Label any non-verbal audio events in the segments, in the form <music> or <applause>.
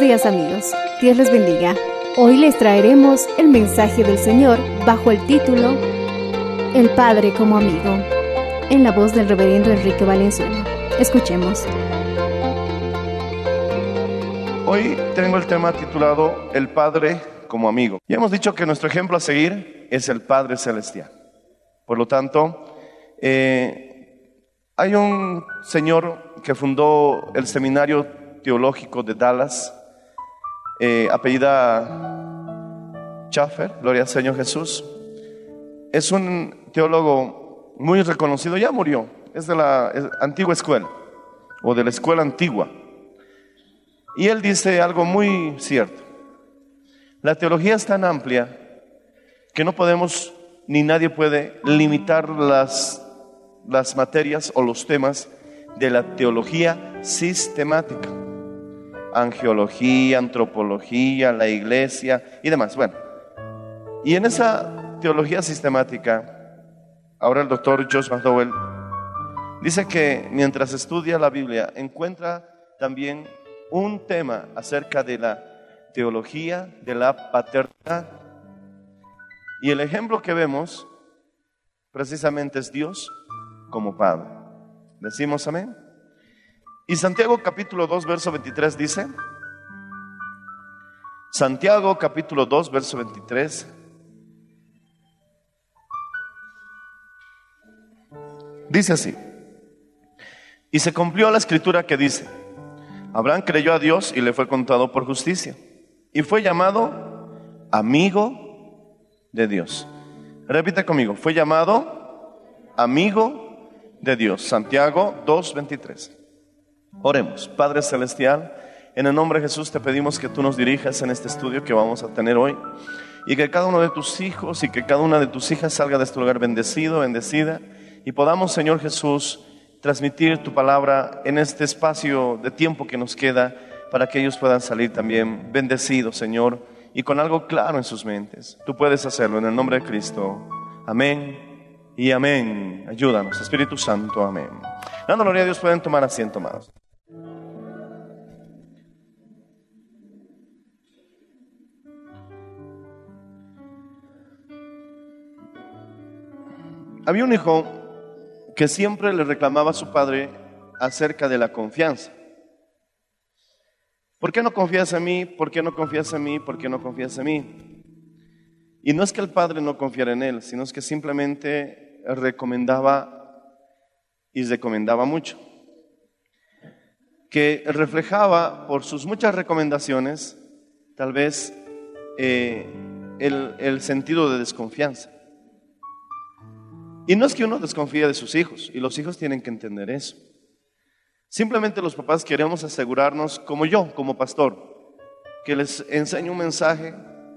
Días amigos, Dios les bendiga. Hoy les traeremos el mensaje del Señor bajo el título El Padre como amigo, en la voz del reverendo Enrique Valenzuela. Escuchemos. Hoy tengo el tema titulado El Padre como amigo. Ya hemos dicho que nuestro ejemplo a seguir es el Padre Celestial. Por lo tanto, eh, hay un señor que fundó el Seminario Teológico de Dallas, eh, apellida Schaffer, gloria al Señor Jesús. Es un teólogo muy reconocido, ya murió, es de la antigua escuela o de la escuela antigua. Y él dice algo muy cierto. La teología es tan amplia que no podemos ni nadie puede limitar las, las materias o los temas de la teología sistemática. Angeología, antropología, la iglesia y demás. Bueno, y en esa teología sistemática, ahora el doctor Josh McDowell dice que mientras estudia la Biblia encuentra también un tema acerca de la teología de la paternidad. Y el ejemplo que vemos precisamente es Dios como Padre. Decimos amén. Y Santiago capítulo 2, verso 23 dice, Santiago capítulo 2, verso 23, dice así, y se cumplió la escritura que dice, Abraham creyó a Dios y le fue contado por justicia. Y fue llamado amigo de Dios. Repite conmigo, fue llamado amigo de Dios. Santiago 2.23. Oremos. Padre Celestial, en el nombre de Jesús te pedimos que tú nos dirijas en este estudio que vamos a tener hoy. Y que cada uno de tus hijos y que cada una de tus hijas salga de este lugar bendecido, bendecida. Y podamos, Señor Jesús, transmitir tu palabra en este espacio de tiempo que nos queda para que ellos puedan salir también bendecidos, Señor, y con algo claro en sus mentes. Tú puedes hacerlo en el nombre de Cristo. Amén y amén. Ayúdanos, Espíritu Santo, amén. Dando gloria a Dios, pueden tomar asiento, amados. Había un hijo que siempre le reclamaba a su padre acerca de la confianza. ¿Por qué no confías en mí? ¿Por qué no confías en mí? ¿Por qué no confías en mí? Y no es que el padre no confiara en él, sino es que simplemente recomendaba y recomendaba mucho. Que reflejaba por sus muchas recomendaciones tal vez eh, el, el sentido de desconfianza. Y no es que uno desconfíe de sus hijos, y los hijos tienen que entender eso. Simplemente los papás queremos asegurarnos, como yo, como pastor, que les enseño un mensaje,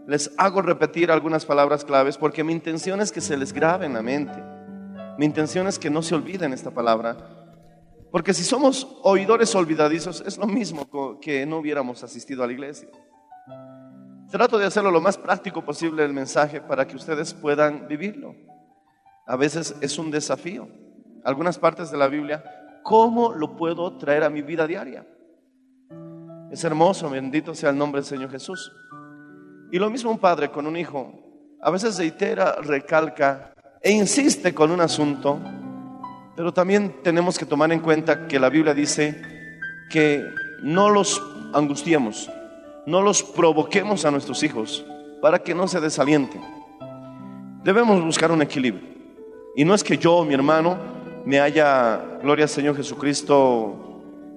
les hago repetir algunas palabras claves, porque mi intención es que se les grabe en la mente. Mi intención es que no se olviden esta palabra. Porque si somos oidores olvidadizos, es lo mismo que no hubiéramos asistido a la iglesia. Trato de hacerlo lo más práctico posible el mensaje para que ustedes puedan vivirlo. A veces es un desafío. Algunas partes de la Biblia, ¿cómo lo puedo traer a mi vida diaria? Es hermoso, bendito sea el nombre del Señor Jesús. Y lo mismo un padre con un hijo. A veces reitera, recalca e insiste con un asunto, pero también tenemos que tomar en cuenta que la Biblia dice que no los angustiemos, no los provoquemos a nuestros hijos para que no se desalienten. Debemos buscar un equilibrio. Y no es que yo, mi hermano, me haya, gloria al Señor Jesucristo,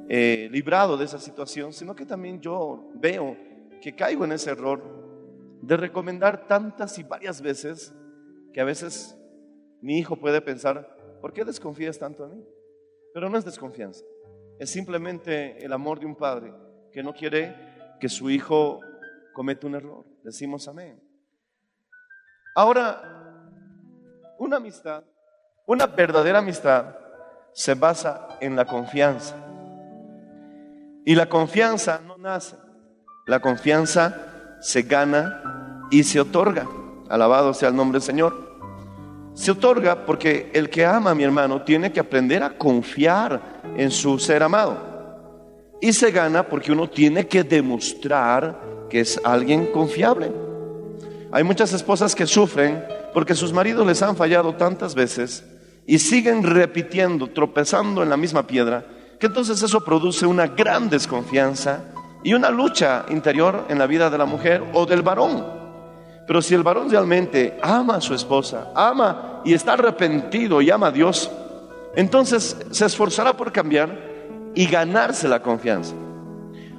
eh, librado de esa situación, sino que también yo veo que caigo en ese error de recomendar tantas y varias veces que a veces mi hijo puede pensar, ¿por qué desconfías tanto de mí? Pero no es desconfianza, es simplemente el amor de un padre que no quiere que su hijo cometa un error. Decimos amén. Ahora, una amistad, una verdadera amistad se basa en la confianza. Y la confianza no nace, la confianza se gana y se otorga. Alabado sea el nombre del Señor. Se otorga porque el que ama a mi hermano tiene que aprender a confiar en su ser amado. Y se gana porque uno tiene que demostrar que es alguien confiable. Hay muchas esposas que sufren porque sus maridos les han fallado tantas veces y siguen repitiendo, tropezando en la misma piedra, que entonces eso produce una gran desconfianza y una lucha interior en la vida de la mujer o del varón. Pero si el varón realmente ama a su esposa, ama y está arrepentido y ama a Dios, entonces se esforzará por cambiar y ganarse la confianza.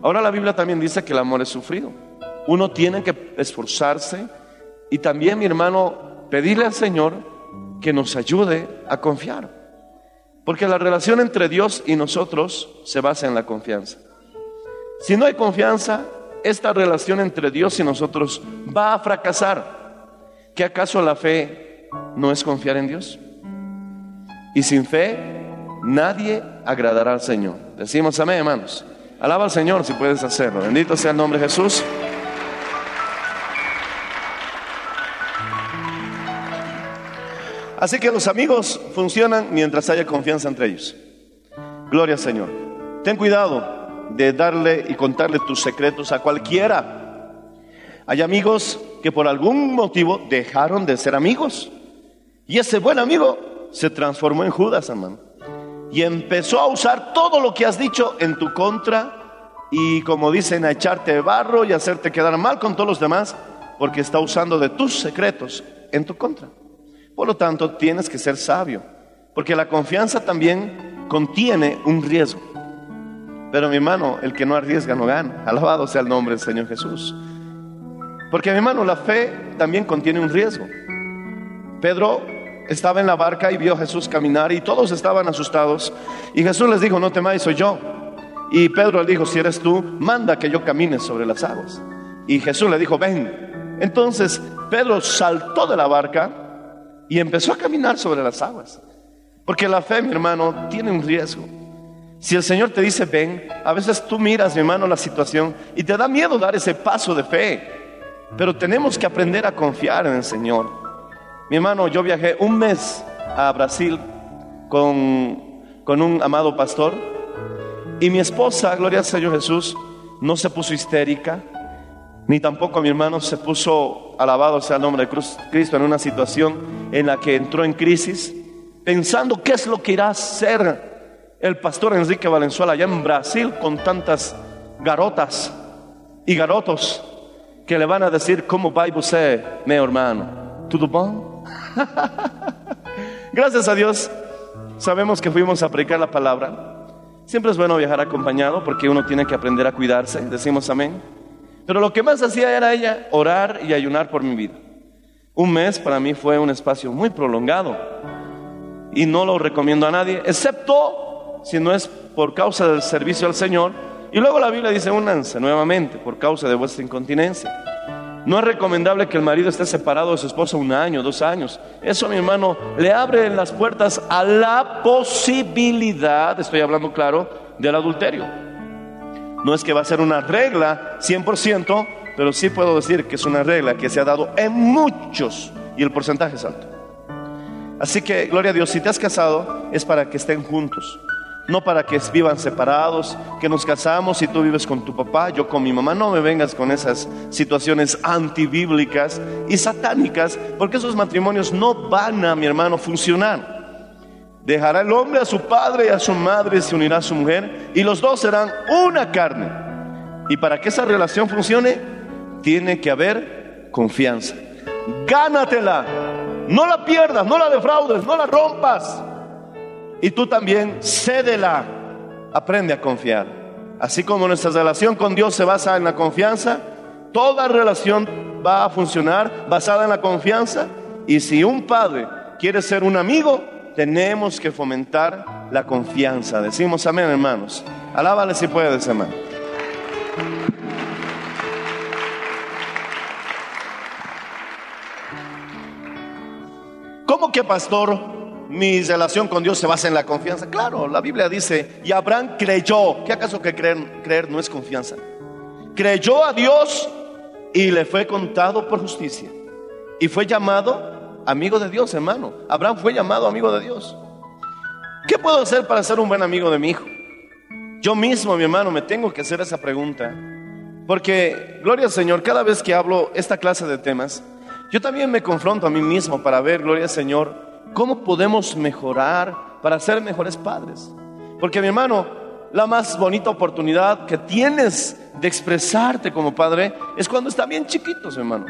Ahora la Biblia también dice que el amor es sufrido. Uno tiene que esforzarse y también, mi hermano, pedirle al Señor que nos ayude a confiar. Porque la relación entre Dios y nosotros se basa en la confianza. Si no hay confianza, esta relación entre Dios y nosotros va a fracasar. ¿Qué acaso la fe no es confiar en Dios? Y sin fe nadie agradará al Señor. Decimos amén, hermanos. Alaba al Señor si puedes hacerlo. Bendito sea el nombre de Jesús. Así que los amigos funcionan mientras haya confianza entre ellos. Gloria al Señor. Ten cuidado de darle y contarle tus secretos a cualquiera. Hay amigos que por algún motivo dejaron de ser amigos. Y ese buen amigo se transformó en Judas, hermano y empezó a usar todo lo que has dicho en tu contra y como dicen a echarte barro y hacerte quedar mal con todos los demás porque está usando de tus secretos en tu contra. Por lo tanto, tienes que ser sabio, porque la confianza también contiene un riesgo. Pero mi hermano, el que no arriesga no gana. Alabado sea el nombre del Señor Jesús. Porque mi hermano, la fe también contiene un riesgo. Pedro estaba en la barca y vio a Jesús caminar y todos estaban asustados. Y Jesús les dijo, no temáis, soy yo. Y Pedro le dijo, si eres tú, manda que yo camine sobre las aguas. Y Jesús le dijo, ven. Entonces Pedro saltó de la barca y empezó a caminar sobre las aguas. Porque la fe, mi hermano, tiene un riesgo. Si el Señor te dice, ven, a veces tú miras, mi hermano, la situación y te da miedo dar ese paso de fe. Pero tenemos que aprender a confiar en el Señor. Mi hermano, yo viajé un mes a Brasil con, con un amado pastor y mi esposa, gloria al Señor Jesús, no se puso histérica, ni tampoco mi hermano se puso, alabado sea el nombre de Cristo, en una situación en la que entró en crisis, pensando qué es lo que irá a hacer el pastor Enrique Valenzuela allá en Brasil con tantas garotas y garotos que le van a decir, ¿cómo va usted, mi hermano? ¿Todo bien? <laughs> Gracias a Dios, sabemos que fuimos a predicar la palabra. Siempre es bueno viajar acompañado porque uno tiene que aprender a cuidarse, decimos amén. Pero lo que más hacía era ella orar y ayunar por mi vida. Un mes para mí fue un espacio muy prolongado y no lo recomiendo a nadie, excepto si no es por causa del servicio al Señor. Y luego la Biblia dice, únanse nuevamente por causa de vuestra incontinencia. No es recomendable que el marido esté separado de su esposa un año, dos años. Eso, mi hermano, le abre las puertas a la posibilidad, estoy hablando claro, del adulterio. No es que va a ser una regla 100%, pero sí puedo decir que es una regla que se ha dado en muchos y el porcentaje es alto. Así que, gloria a Dios, si te has casado es para que estén juntos, no para que vivan separados, que nos casamos y tú vives con tu papá, yo con mi mamá. No me vengas con esas situaciones antibíblicas y satánicas, porque esos matrimonios no van a, mi hermano, funcionar. Dejará el hombre a su padre y a su madre, se unirá a su mujer, y los dos serán una carne. Y para que esa relación funcione, tiene que haber confianza. Gánatela, no la pierdas, no la defraudes, no la rompas. Y tú también cédela, aprende a confiar. Así como nuestra relación con Dios se basa en la confianza, toda relación va a funcionar basada en la confianza. Y si un padre quiere ser un amigo, tenemos que fomentar la confianza. Decimos amén, hermanos. Alábale si puedes, hermano. ¿Cómo que, pastor, mi relación con Dios se basa en la confianza? Claro, la Biblia dice, y Abraham creyó. ¿Qué acaso que creer, creer no es confianza? Creyó a Dios y le fue contado por justicia. Y fue llamado amigo de Dios, hermano. Abraham fue llamado amigo de Dios. ¿Qué puedo hacer para ser un buen amigo de mi hijo? Yo mismo, mi hermano, me tengo que hacer esa pregunta. Porque, gloria al Señor, cada vez que hablo esta clase de temas, yo también me confronto a mí mismo para ver, gloria al Señor, cómo podemos mejorar para ser mejores padres. Porque, mi hermano, la más bonita oportunidad que tienes de expresarte como padre es cuando están bien chiquitos, mi hermano.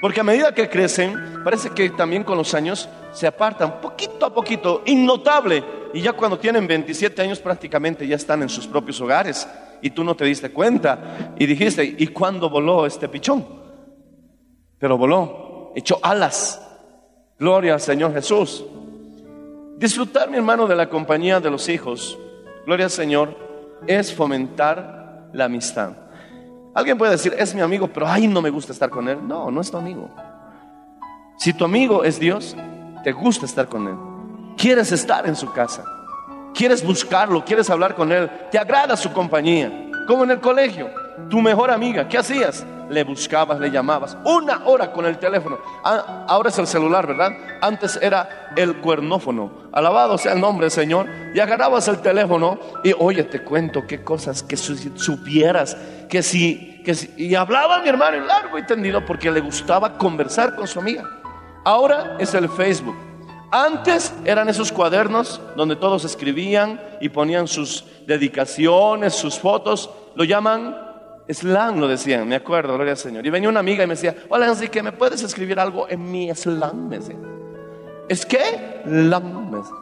Porque a medida que crecen, parece que también con los años se apartan poquito a poquito, innotable. Y ya cuando tienen 27 años prácticamente ya están en sus propios hogares. Y tú no te diste cuenta. Y dijiste, ¿y cuándo voló este pichón? Pero voló, echó alas. Gloria al Señor Jesús. Disfrutar, mi hermano, de la compañía de los hijos, gloria al Señor, es fomentar la amistad. Alguien puede decir, es mi amigo, pero ay, no me gusta estar con él. No, no es tu amigo. Si tu amigo es Dios, te gusta estar con él. Quieres estar en su casa. Quieres buscarlo, quieres hablar con él. Te agrada su compañía. Como en el colegio. Tu mejor amiga, ¿qué hacías? Le buscabas, le llamabas. Una hora con el teléfono. Ah, ahora es el celular, ¿verdad? Antes era el cuernófono. Alabado sea el nombre Señor. Y agarrabas el teléfono y, oye, te cuento qué cosas que su- supieras. Que si, que si. Y hablaba mi hermano en largo y tendido porque le gustaba conversar con su amiga. Ahora es el Facebook. Antes eran esos cuadernos donde todos escribían y ponían sus dedicaciones, sus fotos. Lo llaman slang, lo decían, me acuerdo, gloria al Señor. Y venía una amiga y me decía, hola Enrique, ¿me puedes escribir algo en mi slang? Me decía. ¿Es qué? Slang, me decía.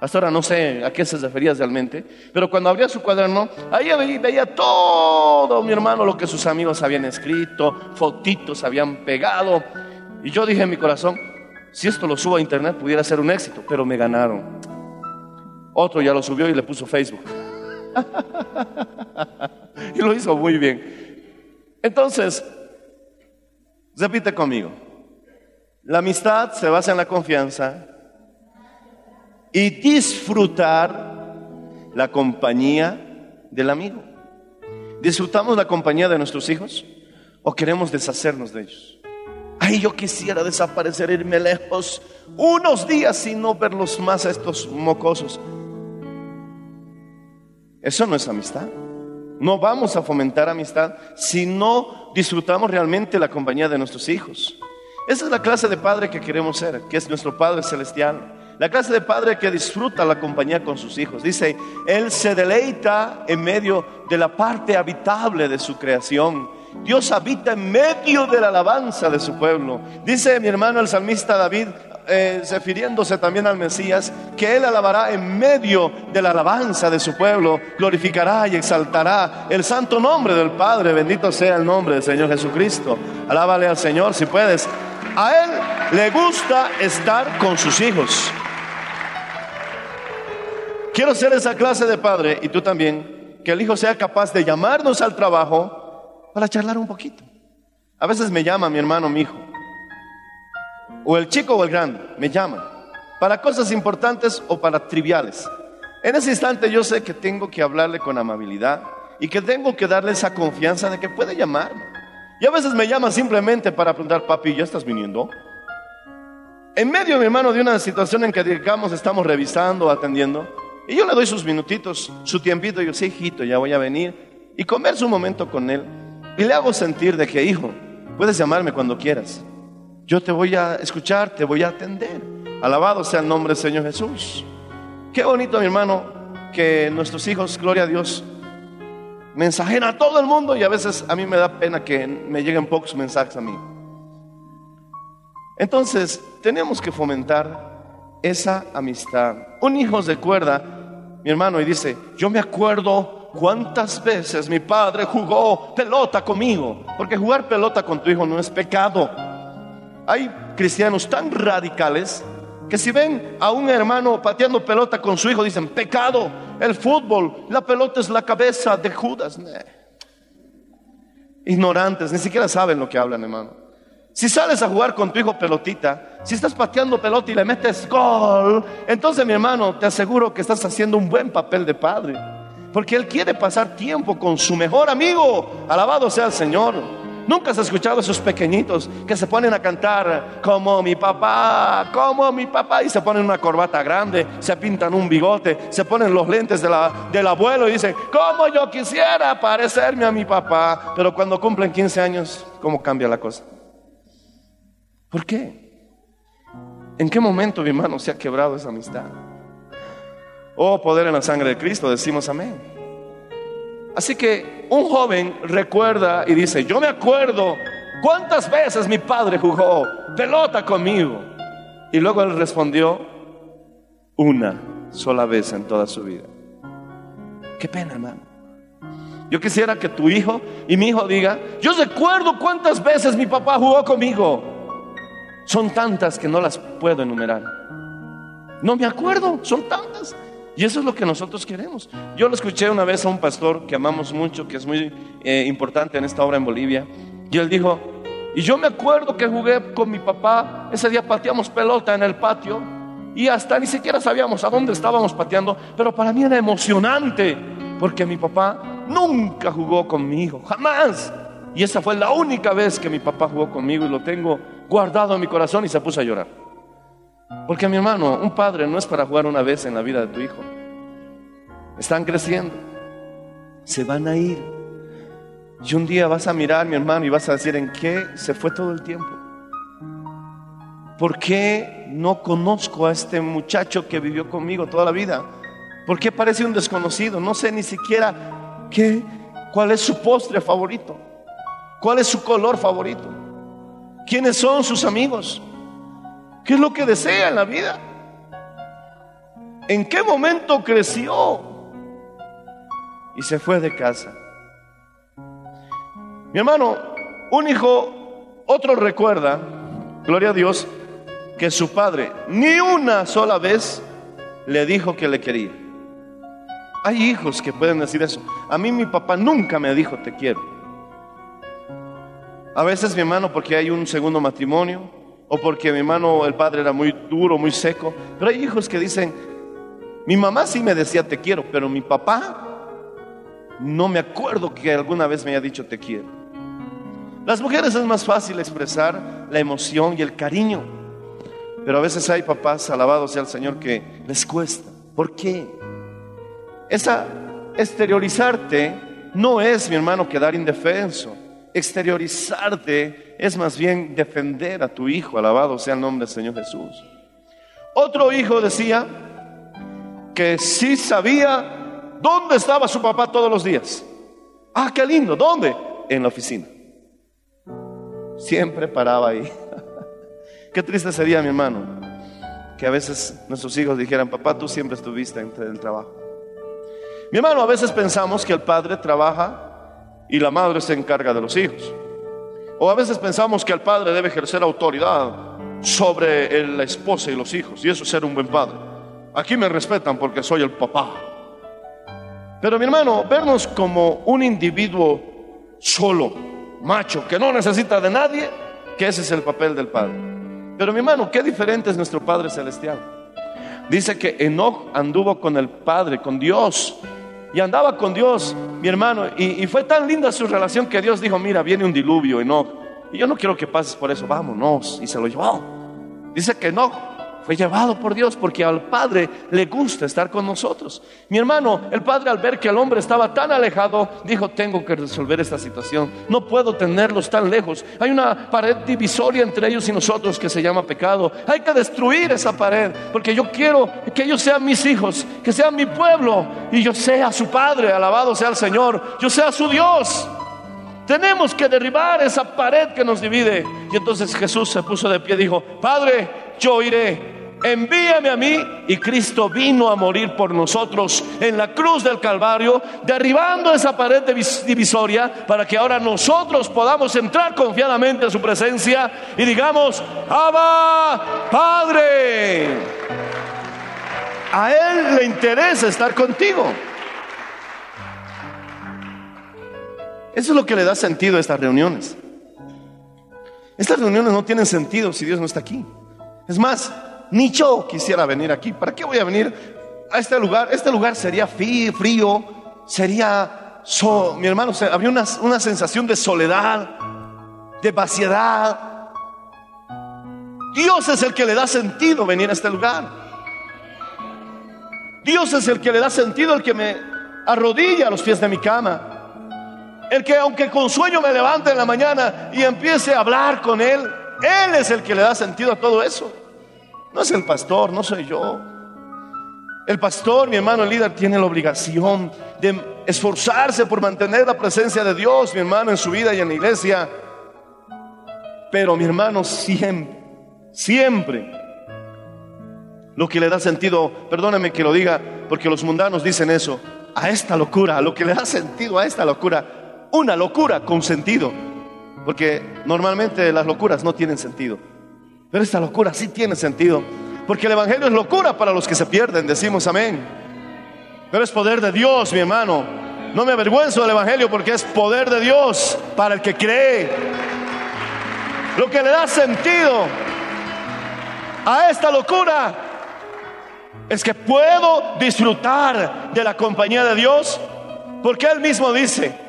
Hasta ahora no sé a qué se refería realmente, pero cuando abría su cuaderno, ahí veía, veía todo, mi hermano, lo que sus amigos habían escrito, fotitos habían pegado. Y yo dije en mi corazón, si esto lo subo a internet pudiera ser un éxito, pero me ganaron. Otro ya lo subió y le puso Facebook. <laughs> <laughs> y lo hizo muy bien. Entonces, repite conmigo. La amistad se basa en la confianza y disfrutar la compañía del amigo. ¿Disfrutamos la compañía de nuestros hijos o queremos deshacernos de ellos? Ay, yo quisiera desaparecer, irme lejos unos días y no verlos más a estos mocosos. Eso no es amistad. No vamos a fomentar amistad si no disfrutamos realmente la compañía de nuestros hijos. Esa es la clase de padre que queremos ser, que es nuestro Padre Celestial. La clase de padre que disfruta la compañía con sus hijos. Dice, Él se deleita en medio de la parte habitable de su creación. Dios habita en medio de la alabanza de su pueblo. Dice mi hermano el salmista David, eh, refiriéndose también al Mesías, que Él alabará en medio de la alabanza de su pueblo, glorificará y exaltará el santo nombre del Padre. Bendito sea el nombre del Señor Jesucristo. Alábale al Señor si puedes. A Él le gusta estar con sus hijos. Quiero ser esa clase de padre y tú también, que el hijo sea capaz de llamarnos al trabajo para charlar un poquito. A veces me llama mi hermano, mi hijo, o el chico o el grande, me llaman para cosas importantes o para triviales. En ese instante yo sé que tengo que hablarle con amabilidad y que tengo que darle esa confianza de que puede llamarme. Y a veces me llama simplemente para preguntar, papi, ¿ya estás viniendo? En medio, mi hermano, de una situación en que digamos estamos revisando, atendiendo, y yo le doy sus minutitos, su tiempito, y yo, sí, hijito, ya voy a venir, y converso un momento con él, y le hago sentir de que, hijo, puedes llamarme cuando quieras. Yo te voy a escuchar, te voy a atender. Alabado sea el nombre del Señor Jesús. Qué bonito, mi hermano, que nuestros hijos, gloria a Dios, mensajen a todo el mundo y a veces a mí me da pena que me lleguen pocos mensajes a mí. Entonces, tenemos que fomentar esa amistad. Un hijo se acuerda, mi hermano, y dice, yo me acuerdo cuántas veces mi padre jugó pelota conmigo, porque jugar pelota con tu hijo no es pecado. Hay cristianos tan radicales que si ven a un hermano pateando pelota con su hijo, dicen, pecado, el fútbol, la pelota es la cabeza de Judas. Ignorantes, ni siquiera saben lo que hablan, hermano. Si sales a jugar con tu hijo pelotita, si estás pateando pelota y le metes gol, entonces mi hermano, te aseguro que estás haciendo un buen papel de padre. Porque él quiere pasar tiempo con su mejor amigo. Alabado sea el Señor. Nunca has escuchado a esos pequeñitos que se ponen a cantar como mi papá, como mi papá, y se ponen una corbata grande, se pintan un bigote, se ponen los lentes del abuelo y dicen, como yo quisiera parecerme a mi papá. Pero cuando cumplen 15 años, ¿cómo cambia la cosa? ¿Por qué? ¿En qué momento, mi hermano, se ha quebrado esa amistad? Oh, poder en la sangre de Cristo, decimos amén. Así que un joven recuerda y dice, yo me acuerdo cuántas veces mi padre jugó pelota conmigo. Y luego él respondió, una sola vez en toda su vida. Qué pena, hermano. Yo quisiera que tu hijo y mi hijo diga, yo recuerdo cuántas veces mi papá jugó conmigo. Son tantas que no las puedo enumerar. No me acuerdo, son tantas. Y eso es lo que nosotros queremos. Yo lo escuché una vez a un pastor que amamos mucho, que es muy eh, importante en esta obra en Bolivia, y él dijo, y yo me acuerdo que jugué con mi papá, ese día pateamos pelota en el patio, y hasta ni siquiera sabíamos a dónde estábamos pateando, pero para mí era emocionante, porque mi papá nunca jugó conmigo, jamás. Y esa fue la única vez que mi papá jugó conmigo y lo tengo guardado en mi corazón y se puso a llorar. Porque mi hermano, un padre no es para jugar una vez en la vida de tu hijo. Están creciendo. Se van a ir. Y un día vas a mirar, mi hermano, y vas a decir, ¿en qué se fue todo el tiempo? ¿Por qué no conozco a este muchacho que vivió conmigo toda la vida? ¿Por qué parece un desconocido? No sé ni siquiera qué, cuál es su postre favorito, cuál es su color favorito, quiénes son sus amigos. ¿Qué es lo que desea en la vida? ¿En qué momento creció? Y se fue de casa. Mi hermano, un hijo, otro recuerda, gloria a Dios, que su padre ni una sola vez le dijo que le quería. Hay hijos que pueden decir eso. A mí mi papá nunca me dijo te quiero. A veces mi hermano porque hay un segundo matrimonio, o porque mi hermano, el padre era muy duro, muy seco. Pero hay hijos que dicen, mi mamá sí me decía te quiero, pero mi papá no me acuerdo que alguna vez me haya dicho te quiero. Las mujeres es más fácil expresar la emoción y el cariño, pero a veces hay papás, alabados sea el Señor, que les cuesta. ¿Por qué? Esa exteriorizarte no es, mi hermano, quedar indefenso. Exteriorizarte es más bien defender a tu hijo, alabado sea el nombre del Señor Jesús. Otro hijo decía que sí sabía dónde estaba su papá todos los días. Ah, qué lindo, ¿dónde? En la oficina. Siempre paraba ahí. <laughs> Qué triste sería, mi hermano, que a veces nuestros hijos dijeran, papá, tú siempre estuviste en el trabajo. Mi hermano, a veces pensamos que el padre trabaja y la madre se encarga de los hijos. O a veces pensamos que el padre debe ejercer autoridad sobre la esposa y los hijos, y eso es ser un buen padre. Aquí me respetan porque soy el papá. Pero mi hermano, vernos como un individuo solo, macho, que no necesita de nadie, que ese es el papel del padre. Pero mi hermano, qué diferente es nuestro Padre Celestial. Dice que Enoch anduvo con el Padre, con Dios, y andaba con Dios, mi hermano, y, fue tan linda su relación que Dios dijo, mira, viene un diluvio, Enoch, y yo no quiero que pases por eso, vámonos, y se lo llevó. Dice que Enoch fue llevado por Dios porque al Padre le gusta estar con nosotros. Mi hermano, el Padre al ver que el hombre estaba tan alejado, dijo, tengo que resolver esta situación, no puedo tenerlos tan lejos. Hay una pared divisoria entre ellos y nosotros que se llama pecado. Hay que destruir esa pared porque yo quiero que ellos sean mis hijos, que sean mi pueblo y yo sea su Padre, alabado sea el Señor, yo sea su Dios. Tenemos que derribar esa pared que nos divide. Y entonces Jesús se puso de pie y dijo, Padre, yo iré envíame a mí. Y Cristo vino a morir por nosotros en la cruz del Calvario, derribando esa pared divisoria para que ahora nosotros podamos entrar confiadamente a su presencia y digamos, Abba, Padre. A Él le interesa estar contigo. Eso es lo que le da sentido a estas reuniones. Estas reuniones no tienen sentido si Dios no está aquí. Es más, ni yo quisiera venir aquí. ¿Para qué voy a venir a este lugar? Este lugar sería frío, sería, mi hermano, habría una, una sensación de soledad, de vaciedad. Dios es el que le da sentido venir a este lugar. Dios es el que le da sentido, el que me arrodilla a los pies de mi cama. El que aunque con sueño me levante en la mañana y empiece a hablar con Él, Él es el que le da sentido a todo eso. No es el pastor, no soy yo. El pastor, mi hermano, el líder, tiene la obligación de esforzarse por mantener la presencia de Dios, mi hermano, en su vida y en la iglesia. Pero mi hermano, siempre, siempre, lo que le da sentido, perdóneme que lo diga, porque los mundanos dicen eso, a esta locura, lo que le da sentido a esta locura, una locura con sentido, porque normalmente las locuras no tienen sentido. Pero esta locura sí tiene sentido. Porque el Evangelio es locura para los que se pierden, decimos amén. Pero es poder de Dios, mi hermano. No me avergüenzo del Evangelio porque es poder de Dios para el que cree. Lo que le da sentido a esta locura es que puedo disfrutar de la compañía de Dios porque Él mismo dice,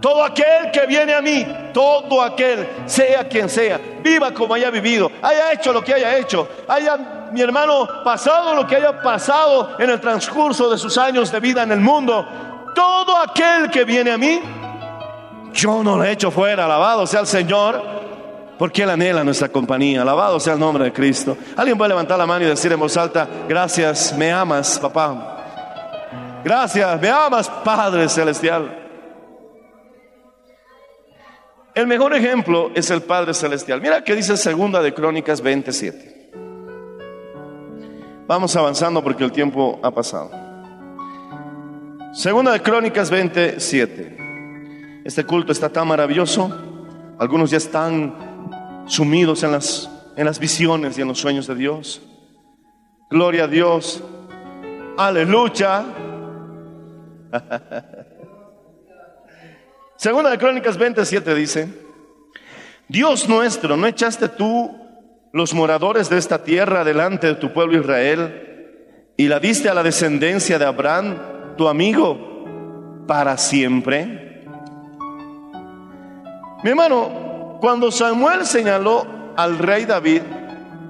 todo aquel que viene a mí, todo aquel, sea quien sea, viva como haya vivido, haya hecho lo que haya hecho, haya, mi hermano, pasado lo que haya pasado en el transcurso de sus años de vida en el mundo, todo aquel que viene a mí, yo no lo he hecho fuera, alabado sea el Señor, porque Él anhela nuestra compañía, alabado sea el nombre de Cristo. Alguien puede levantar la mano y decir en voz alta, gracias, me amas, papá. Gracias, me amas, Padre Celestial. El mejor ejemplo es el Padre Celestial. Mira que dice segunda de Crónicas 27. Vamos avanzando porque el tiempo ha pasado. Segunda de Crónicas 27. Este culto está tan maravilloso. Algunos ya están sumidos en las, en las visiones y en los sueños de Dios. Gloria a Dios. Aleluya. <laughs> Segunda de Crónicas 27 dice, Dios nuestro, ¿no echaste tú los moradores de esta tierra delante de tu pueblo Israel y la diste a la descendencia de Abraham, tu amigo, para siempre? Mi hermano, cuando Samuel señaló al rey David,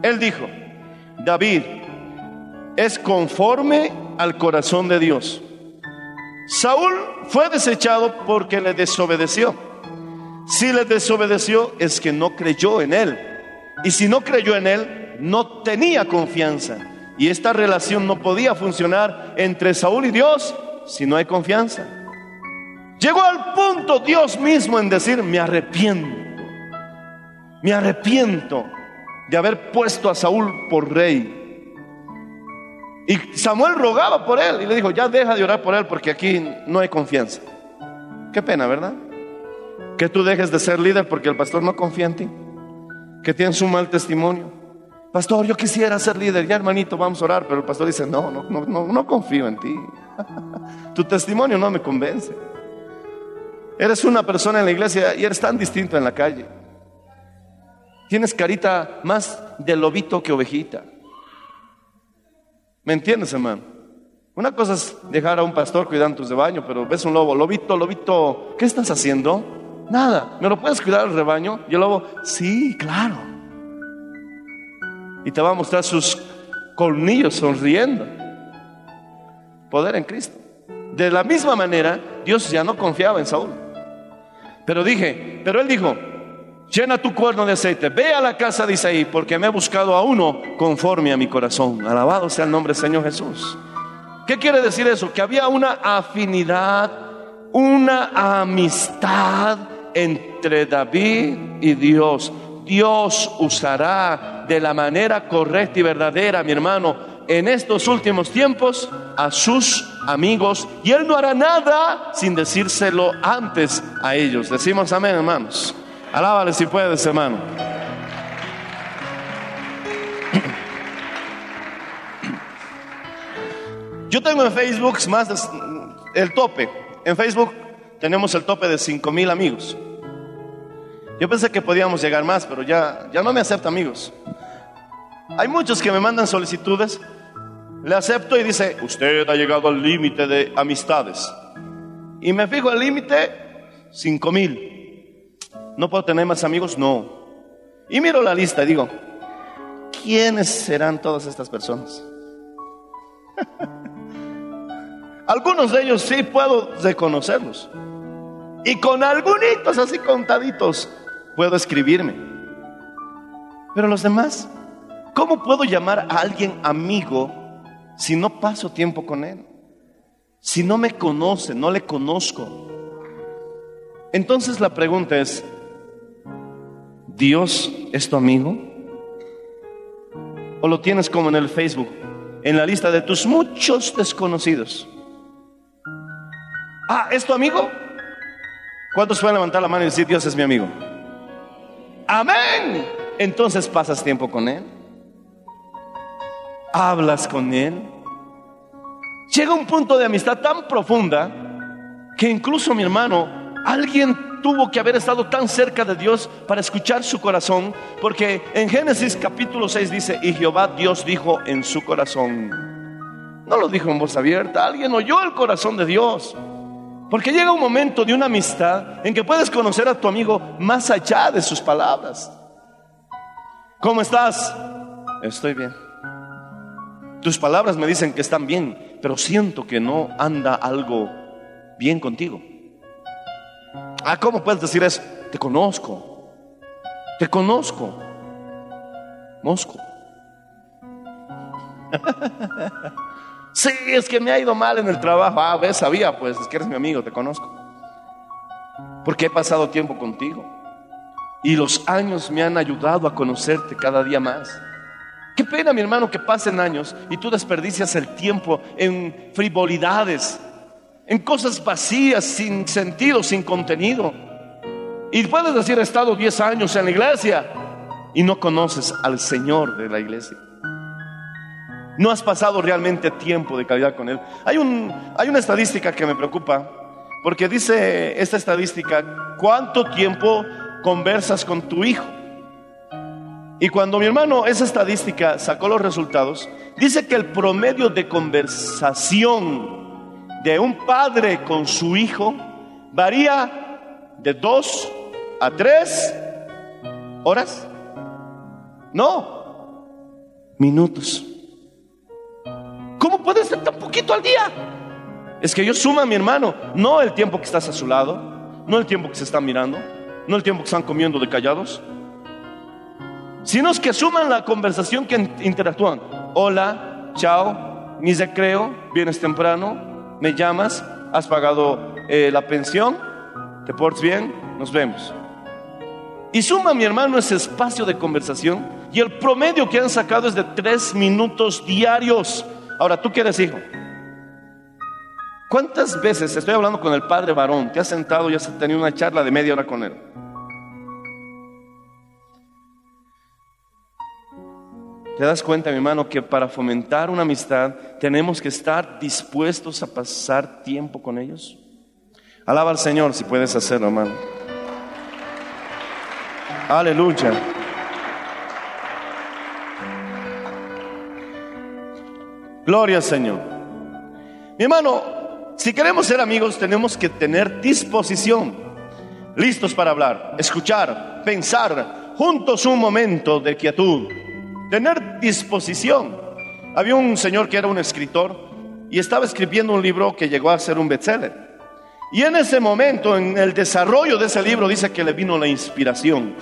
él dijo, David es conforme al corazón de Dios. Saúl fue desechado porque le desobedeció. Si le desobedeció es que no creyó en él. Y si no creyó en él, no tenía confianza. Y esta relación no podía funcionar entre Saúl y Dios si no hay confianza. Llegó al punto Dios mismo en decir, me arrepiento. Me arrepiento de haber puesto a Saúl por rey. Y Samuel rogaba por él y le dijo, ya deja de orar por él porque aquí no hay confianza. Qué pena, ¿verdad? Que tú dejes de ser líder porque el pastor no confía en ti. Que tienes un mal testimonio. Pastor, yo quisiera ser líder. Ya hermanito, vamos a orar. Pero el pastor dice, no, no, no, no, no confío en ti. <laughs> tu testimonio no me convence. Eres una persona en la iglesia y eres tan distinto en la calle. Tienes carita más de lobito que ovejita. ¿Me entiendes, hermano? Una cosa es dejar a un pastor cuidando tus rebaño, pero ves un lobo, lobito, lobito, ¿qué estás haciendo? Nada, ¿me lo puedes cuidar el rebaño? Y el lobo, sí, claro. Y te va a mostrar sus colmillos sonriendo. Poder en Cristo. De la misma manera, Dios ya no confiaba en Saúl. Pero dije, pero él dijo, llena tu cuerno de aceite, ve a la casa de Isaí, porque me he buscado a uno conforme a mi corazón. Alabado sea el nombre del Señor Jesús. ¿Qué quiere decir eso? Que había una afinidad, una amistad entre David y Dios. Dios usará de la manera correcta y verdadera, mi hermano, en estos últimos tiempos a sus amigos y Él no hará nada sin decírselo antes a ellos. Decimos amén, hermanos. Alábale si puedes, hermano. Yo tengo en Facebook más de, el tope. En Facebook tenemos el tope de 5 mil amigos. Yo pensé que podíamos llegar más, pero ya, ya no me acepta amigos. Hay muchos que me mandan solicitudes, le acepto y dice, usted ha llegado al límite de amistades. Y me fijo el límite, 5 mil. ¿No puedo tener más amigos? No. Y miro la lista y digo, ¿quiénes serán todas estas personas? <laughs> Algunos de ellos sí puedo reconocerlos. Y con algunos así contaditos puedo escribirme. Pero los demás, ¿cómo puedo llamar a alguien amigo si no paso tiempo con él? Si no me conoce, no le conozco. Entonces la pregunta es, ¿Dios es tu amigo? ¿O lo tienes como en el Facebook, en la lista de tus muchos desconocidos? Ah, ¿es tu amigo? ¿Cuántos pueden levantar la mano y decir, Dios es mi amigo? Amén. Entonces pasas tiempo con Él. Hablas con Él. Llega un punto de amistad tan profunda que incluso mi hermano, alguien tuvo que haber estado tan cerca de Dios para escuchar su corazón, porque en Génesis capítulo 6 dice, y Jehová Dios dijo en su corazón, no lo dijo en voz abierta, alguien oyó el corazón de Dios. Porque llega un momento de una amistad en que puedes conocer a tu amigo más allá de sus palabras. ¿Cómo estás? Estoy bien. Tus palabras me dicen que están bien, pero siento que no anda algo bien contigo. Ah, ¿cómo puedes decir eso? Te conozco. Te conozco. Mosco. <laughs> Sí, es que me ha ido mal en el trabajo. Ah, ves, sabía, pues, es que eres mi amigo, te conozco. Porque he pasado tiempo contigo. Y los años me han ayudado a conocerte cada día más. Qué pena, mi hermano, que pasen años y tú desperdicias el tiempo en frivolidades, en cosas vacías, sin sentido, sin contenido. Y puedes decir, he estado 10 años en la iglesia y no conoces al Señor de la iglesia. No has pasado realmente tiempo de calidad con Él. Hay, un, hay una estadística que me preocupa, porque dice esta estadística, ¿cuánto tiempo conversas con tu hijo? Y cuando mi hermano esa estadística sacó los resultados, dice que el promedio de conversación de un padre con su hijo varía de dos a tres horas. No, minutos. ¿Cómo puede ser tan poquito al día? Es que ellos suman, mi hermano, no el tiempo que estás a su lado, no el tiempo que se están mirando, no el tiempo que están comiendo de callados, sino es que suman la conversación que interactúan. Hola, chao, mi recreo, vienes temprano, me llamas, has pagado eh, la pensión, te portes bien, nos vemos. Y suma, mi hermano, ese espacio de conversación y el promedio que han sacado es de tres minutos diarios. Ahora, tú que eres hijo, ¿cuántas veces estoy hablando con el padre varón? Te has sentado y has tenido una charla de media hora con él. ¿Te das cuenta, mi hermano, que para fomentar una amistad tenemos que estar dispuestos a pasar tiempo con ellos? Alaba al Señor si puedes hacerlo, hermano. Aleluya. Gloria al Señor. Mi hermano, si queremos ser amigos tenemos que tener disposición, listos para hablar, escuchar, pensar, juntos un momento de quietud, tener disposición. Había un señor que era un escritor y estaba escribiendo un libro que llegó a ser un bestseller. Y en ese momento, en el desarrollo de ese libro, dice que le vino la inspiración.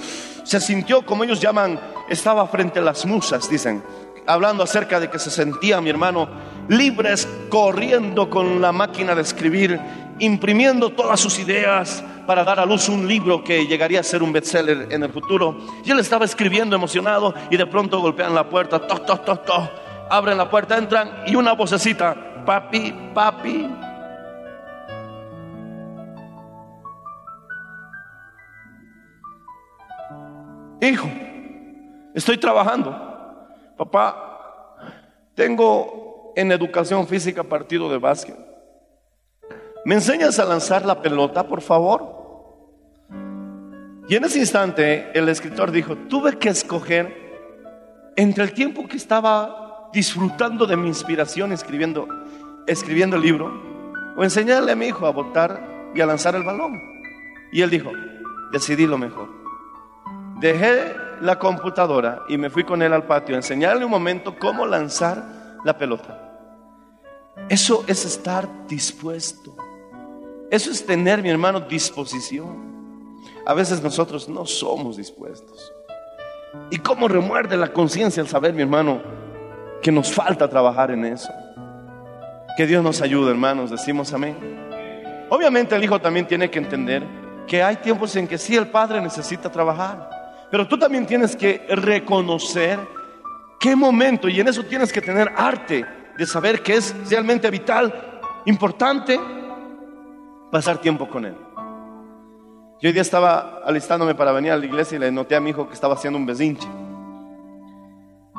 Se sintió, como ellos llaman, estaba frente a las musas, dicen, hablando acerca de que se sentía, mi hermano, libres, corriendo con la máquina de escribir, imprimiendo todas sus ideas para dar a luz un libro que llegaría a ser un bestseller en el futuro. Y él estaba escribiendo emocionado y de pronto golpean la puerta, toc, toc, toc, toc, abren la puerta, entran y una vocecita, papi, papi, Hijo, estoy trabajando. Papá, tengo en educación física partido de básquet. ¿Me enseñas a lanzar la pelota, por favor? Y en ese instante el escritor dijo, tuve que escoger entre el tiempo que estaba disfrutando de mi inspiración escribiendo, el libro, o enseñarle a mi hijo a botar y a lanzar el balón. Y él dijo, decidí lo mejor. Dejé la computadora y me fui con él al patio a enseñarle un momento cómo lanzar la pelota. Eso es estar dispuesto. Eso es tener, mi hermano, disposición. A veces nosotros no somos dispuestos. ¿Y cómo remuerde la conciencia al saber, mi hermano, que nos falta trabajar en eso? Que Dios nos ayude, hermanos, decimos amén. Obviamente el hijo también tiene que entender que hay tiempos en que sí el padre necesita trabajar. Pero tú también tienes que reconocer qué momento, y en eso tienes que tener arte de saber que es realmente vital, importante, pasar tiempo con Él. Yo hoy día estaba alistándome para venir a la iglesia y le noté a mi hijo que estaba haciendo un besinche.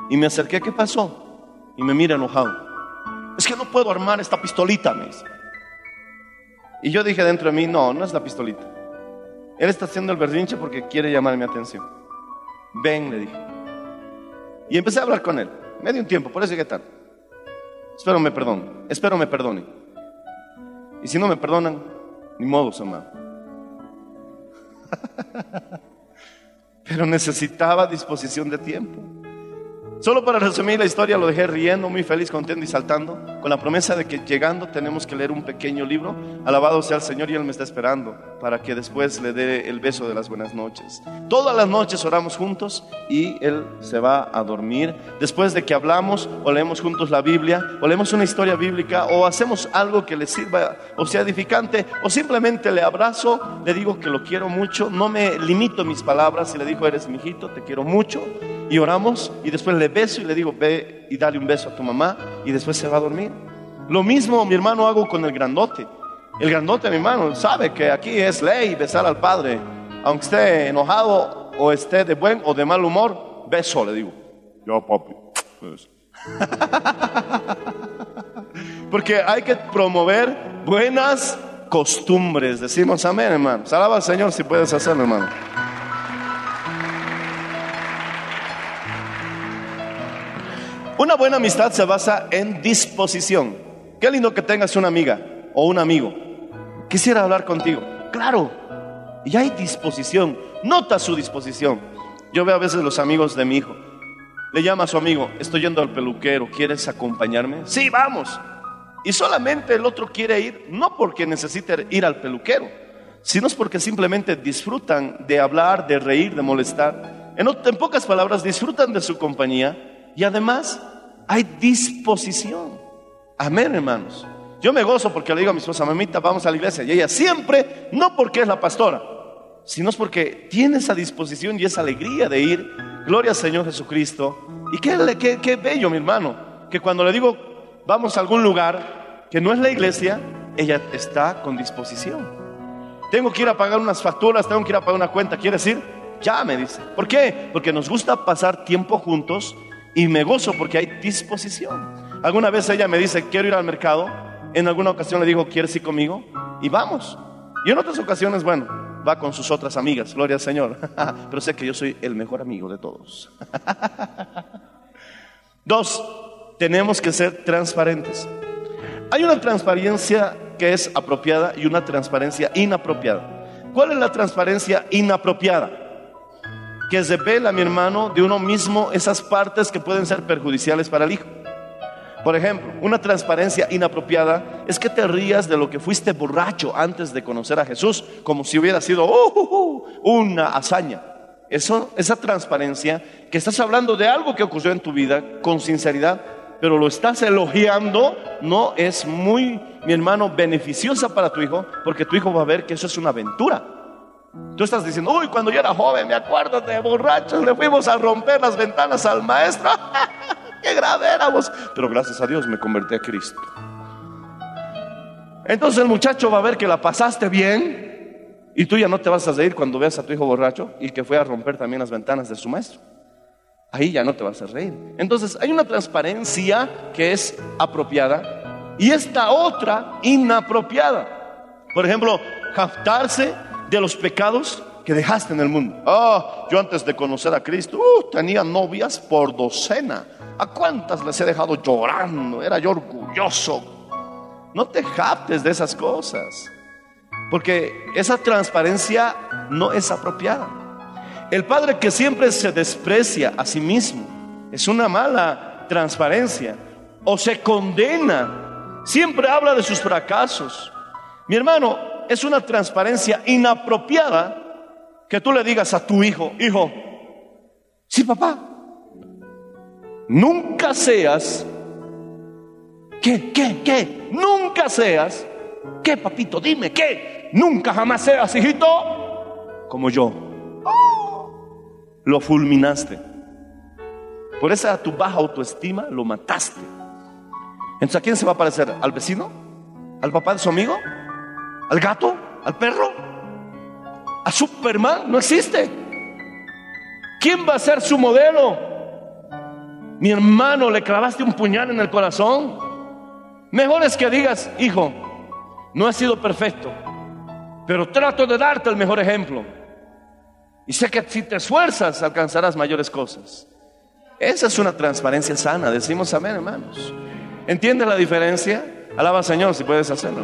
Y me acerqué, ¿qué pasó? Y me mira enojado. Es que no puedo armar esta pistolita, me dice. Y yo dije dentro de mí, no, no es la pistolita. Él está haciendo el berrinche porque quiere llamar mi atención. Ven, le dije. Y empecé a hablar con él. Medio un tiempo, por eso llegué tarde. Espero me perdone. Espero me perdone. Y si no me perdonan, ni modo, hermano. <laughs> Pero necesitaba disposición de tiempo. Solo para resumir la historia, lo dejé riendo, muy feliz, contento y saltando, con la promesa de que llegando tenemos que leer un pequeño libro. Alabado sea el Señor y Él me está esperando para que después le dé el beso de las buenas noches. Todas las noches oramos juntos y Él se va a dormir. Después de que hablamos o leemos juntos la Biblia, o leemos una historia bíblica, o hacemos algo que le sirva o sea edificante, o simplemente le abrazo, le digo que lo quiero mucho, no me limito mis palabras y le digo, eres mi hijito, te quiero mucho y oramos y después le beso y le digo, ve y dale un beso a tu mamá y después se va a dormir. Lo mismo mi hermano hago con el grandote. El grandote, mi hermano, sabe que aquí es ley besar al padre. Aunque esté enojado o esté de buen o de mal humor, beso, le digo. Yo, papi. beso. <laughs> Porque hay que promover buenas costumbres. Decimos amén, hermano. Salaba al Señor si puedes hacerlo, hermano. Una buena amistad se basa en disposición. Qué lindo que tengas una amiga o un amigo. Quisiera hablar contigo. Claro. Y hay disposición. Nota su disposición. Yo veo a veces los amigos de mi hijo. Le llama a su amigo, estoy yendo al peluquero, ¿quieres acompañarme? Sí, vamos. Y solamente el otro quiere ir, no porque necesite ir al peluquero, sino es porque simplemente disfrutan de hablar, de reír, de molestar. En, en pocas palabras, disfrutan de su compañía y además hay disposición. Amén, hermanos. Yo me gozo porque le digo a mi esposa, mamita, vamos a la iglesia. Y ella siempre, no porque es la pastora, sino es porque tiene esa disposición y esa alegría de ir. Gloria al Señor Jesucristo. Y qué, qué, qué bello, mi hermano, que cuando le digo, vamos a algún lugar que no es la iglesia, ella está con disposición. Tengo que ir a pagar unas facturas, tengo que ir a pagar una cuenta. ¿Quieres ir? Ya me dice. ¿Por qué? Porque nos gusta pasar tiempo juntos y me gozo porque hay disposición. Alguna vez ella me dice, quiero ir al mercado. En alguna ocasión le digo, ¿quieres ir conmigo? Y vamos. Y en otras ocasiones, bueno, va con sus otras amigas, gloria al Señor. <laughs> Pero sé que yo soy el mejor amigo de todos. <laughs> Dos, tenemos que ser transparentes. Hay una transparencia que es apropiada y una transparencia inapropiada. ¿Cuál es la transparencia inapropiada? Que se vela, mi hermano, de uno mismo esas partes que pueden ser perjudiciales para el hijo. Por ejemplo, una transparencia inapropiada es que te rías de lo que fuiste borracho antes de conocer a Jesús, como si hubiera sido uh, uh, uh, una hazaña. Esa transparencia, que estás hablando de algo que ocurrió en tu vida con sinceridad, pero lo estás elogiando, no es muy, mi hermano, beneficiosa para tu hijo, porque tu hijo va a ver que eso es una aventura. Tú estás diciendo, uy, cuando yo era joven, me acuerdo de borrachos, le fuimos a romper las ventanas al maestro. <laughs> Qué grave éramos. Pero gracias a Dios me convertí a Cristo. Entonces el muchacho va a ver que la pasaste bien y tú ya no te vas a reír cuando veas a tu hijo borracho y que fue a romper también las ventanas de su maestro. Ahí ya no te vas a reír. Entonces hay una transparencia que es apropiada y esta otra inapropiada. Por ejemplo, jactarse de los pecados que dejaste en el mundo. Ah, yo antes de conocer a Cristo uh, tenía novias por docena. ¿A cuántas les he dejado llorando? Era yo orgulloso. No te jactes de esas cosas, porque esa transparencia no es apropiada. El padre que siempre se desprecia a sí mismo es una mala transparencia o se condena, siempre habla de sus fracasos. Mi hermano, es una transparencia inapropiada que tú le digas a tu hijo, hijo, sí papá, nunca seas, ¿qué, qué, qué? Nunca seas, ¿qué papito? Dime, ¿qué? Nunca jamás seas, hijito, como yo. Lo fulminaste. Por esa tu baja autoestima lo mataste. Entonces, ¿a quién se va a parecer? ¿Al vecino? ¿Al papá de su amigo? ¿Al gato? ¿Al perro? ¿A Superman? No existe. ¿Quién va a ser su modelo? Mi hermano, le clavaste un puñal en el corazón. Mejor es que digas, hijo, no he sido perfecto, pero trato de darte el mejor ejemplo. Y sé que si te esfuerzas alcanzarás mayores cosas. Esa es una transparencia sana. Decimos amén, hermanos. ¿Entiendes la diferencia? Alaba al Señor si puedes hacerlo.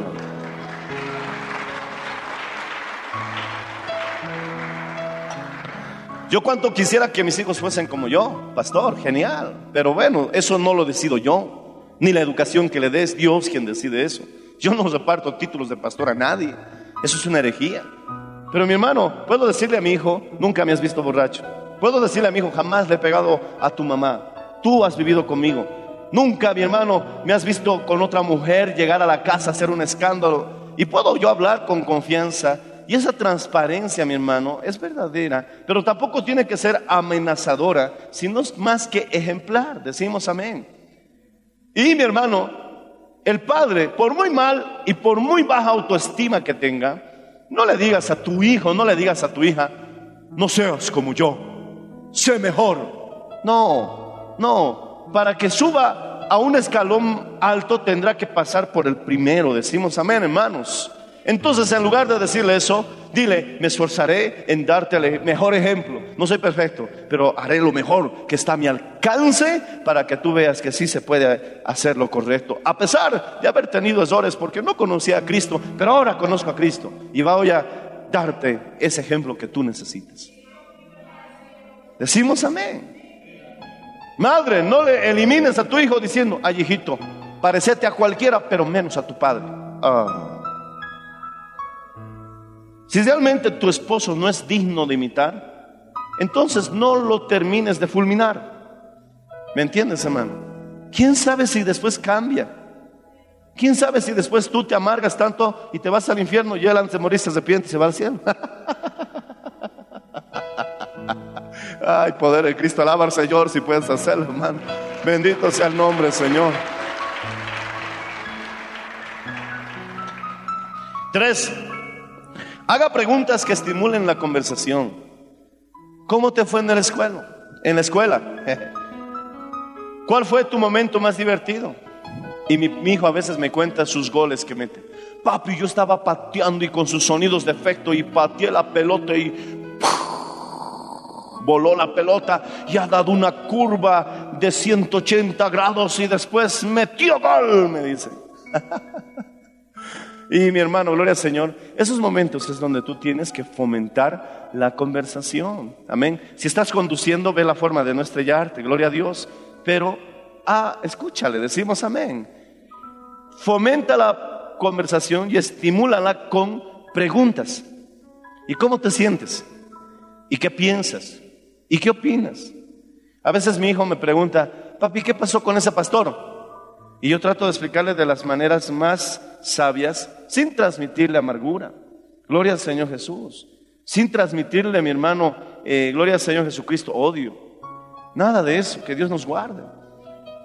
Yo cuanto quisiera que mis hijos fuesen como yo, pastor, genial. Pero bueno, eso no lo decido yo. Ni la educación que le des, Dios quien decide eso. Yo no reparto títulos de pastor a nadie. Eso es una herejía. Pero mi hermano, puedo decirle a mi hijo, nunca me has visto borracho. Puedo decirle a mi hijo, jamás le he pegado a tu mamá. Tú has vivido conmigo. Nunca, mi hermano, me has visto con otra mujer llegar a la casa a hacer un escándalo. Y puedo yo hablar con confianza. Y esa transparencia, mi hermano, es verdadera, pero tampoco tiene que ser amenazadora, sino más que ejemplar. Decimos amén. Y mi hermano, el padre, por muy mal y por muy baja autoestima que tenga, no le digas a tu hijo, no le digas a tu hija, no seas como yo, sé mejor. No, no, para que suba a un escalón alto tendrá que pasar por el primero. Decimos amén, hermanos. Entonces, en lugar de decirle eso, dile, me esforzaré en darte el mejor ejemplo. No soy perfecto, pero haré lo mejor que está a mi alcance para que tú veas que sí se puede hacer lo correcto. A pesar de haber tenido errores, porque no conocía a Cristo, pero ahora conozco a Cristo y voy a darte ese ejemplo que tú necesitas. Decimos amén. Madre, no le elimines a tu hijo diciendo, ay hijito, parecete a cualquiera, pero menos a tu padre. Ah. Si realmente tu esposo no es digno de imitar, entonces no lo termines de fulminar. ¿Me entiendes, hermano? ¿Quién sabe si después cambia? ¿Quién sabe si después tú te amargas tanto y te vas al infierno y él antes de morir se arrepiente y se va al cielo? <laughs> Ay, poder de Cristo, alaba al Señor si puedes hacerlo, hermano. Bendito sea el nombre, Señor. Tres, Haga preguntas que estimulen la conversación. ¿Cómo te fue en la escuela? En la escuela. <laughs> ¿Cuál fue tu momento más divertido? Y mi, hijo a veces me cuenta sus goles que mete. Papi, yo estaba pateando y con sus sonidos de efecto y pateé la pelota y <laughs> voló la pelota y ha dado una curva de 180 grados y después metió gol, me dice. <laughs> Y mi hermano, gloria al Señor, esos momentos es donde tú tienes que fomentar la conversación. Amén. Si estás conduciendo, ve la forma de no estrellarte, gloria a Dios. Pero, ah, escúchale, decimos amén. Fomenta la conversación y estimúlala con preguntas. ¿Y cómo te sientes? ¿Y qué piensas? ¿Y qué opinas? A veces mi hijo me pregunta, papi, ¿qué pasó con ese pastor? Y yo trato de explicarle de las maneras más sabias, sin transmitirle amargura. Gloria al Señor Jesús. Sin transmitirle, mi hermano, eh, gloria al Señor Jesucristo, odio. Nada de eso, que Dios nos guarde.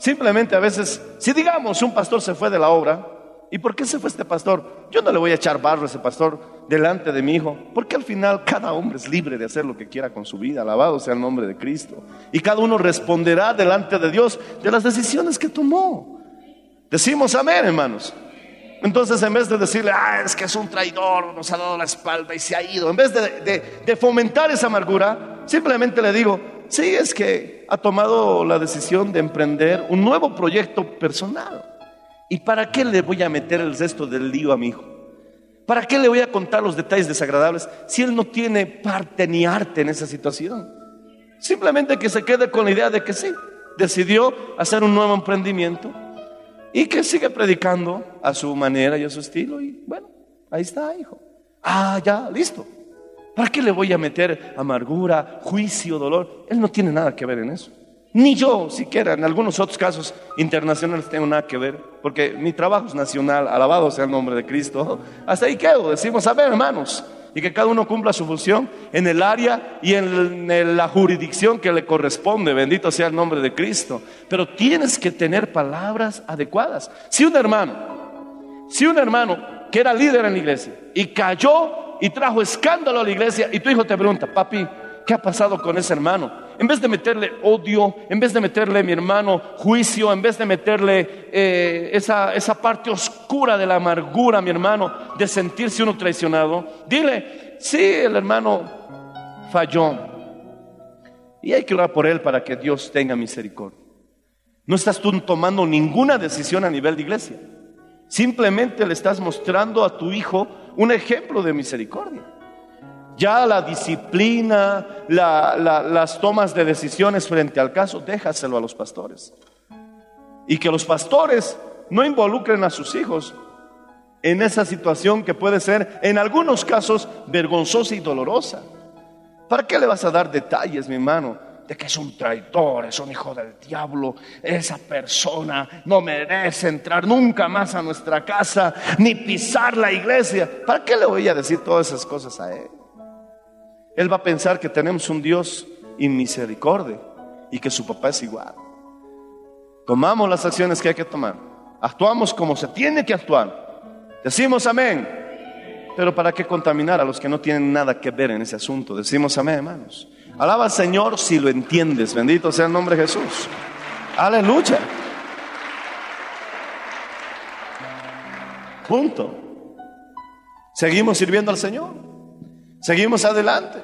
Simplemente a veces, si digamos un pastor se fue de la obra, ¿y por qué se fue este pastor? Yo no le voy a echar barro a ese pastor delante de mi hijo, porque al final cada hombre es libre de hacer lo que quiera con su vida, alabado sea el nombre de Cristo. Y cada uno responderá delante de Dios de las decisiones que tomó. Decimos amén, hermanos. Entonces, en vez de decirle, ah, es que es un traidor, nos ha dado la espalda y se ha ido, en vez de, fomentar esa amargura, simplemente le digo, sí, es que ha tomado la decisión de emprender un nuevo proyecto personal. ¿Y para qué le voy a meter el resto del lío a mi hijo? ¿Para qué le voy a contar los detalles desagradables si él no tiene parte ni arte en esa situación? Simplemente que se quede con la idea de que sí, decidió hacer un nuevo emprendimiento y que sigue predicando a su manera y a su estilo. Y bueno, ahí está, hijo. Ah, ya, listo. ¿Para qué le voy a meter amargura, juicio, dolor? Él no tiene nada que ver en eso. Ni yo siquiera, en algunos otros casos internacionales tengo nada que ver, porque mi trabajo es nacional, alabado sea el nombre de Cristo. <laughs> Hasta ahí quedo, decimos, a ver hermanos, y que cada uno cumpla su función en el área y en la jurisdicción que le corresponde. Bendito sea el nombre de Cristo. Pero tienes que tener palabras adecuadas. Si un hermano, si un hermano que era líder en la iglesia y cayó y trajo escándalo a la iglesia y tu hijo te pregunta, papi, ¿qué ha pasado con ese hermano? en vez de meterle odio, en vez de meterle, mi hermano, juicio, en vez de meterle eh, esa, esa parte oscura de la amargura, mi hermano, de sentirse uno traicionado, dile, sí, el hermano falló. Y hay que orar por él para que Dios tenga misericordia. No estás tú tomando ninguna decisión a nivel de iglesia. Simplemente le estás mostrando a tu hijo un ejemplo de misericordia. Ya la disciplina, las tomas de decisiones frente al caso, déjaselo a los pastores. Y que los pastores no involucren a sus hijos en esa situación que puede ser, en algunos casos, vergonzosa y dolorosa. ¿Para qué le vas a dar detalles, mi hermano? De que es un traidor, es un hijo del diablo, esa persona no merece entrar nunca más a nuestra casa, ni pisar la iglesia. ¿Para qué le voy a decir todas esas cosas a él? Él va a pensar que tenemos un Dios inmisericordia y que su papá es igual. Tomamos las acciones que hay que tomar. Actuamos como se tiene que actuar. Decimos amén. Pero ¿para qué contaminar a los que no tienen nada que ver en ese asunto? Decimos amén, hermanos. Alaba al Señor si lo entiendes. Bendito sea el nombre de Jesús. Aleluya. Punto. Seguimos sirviendo al Señor. Seguimos adelante.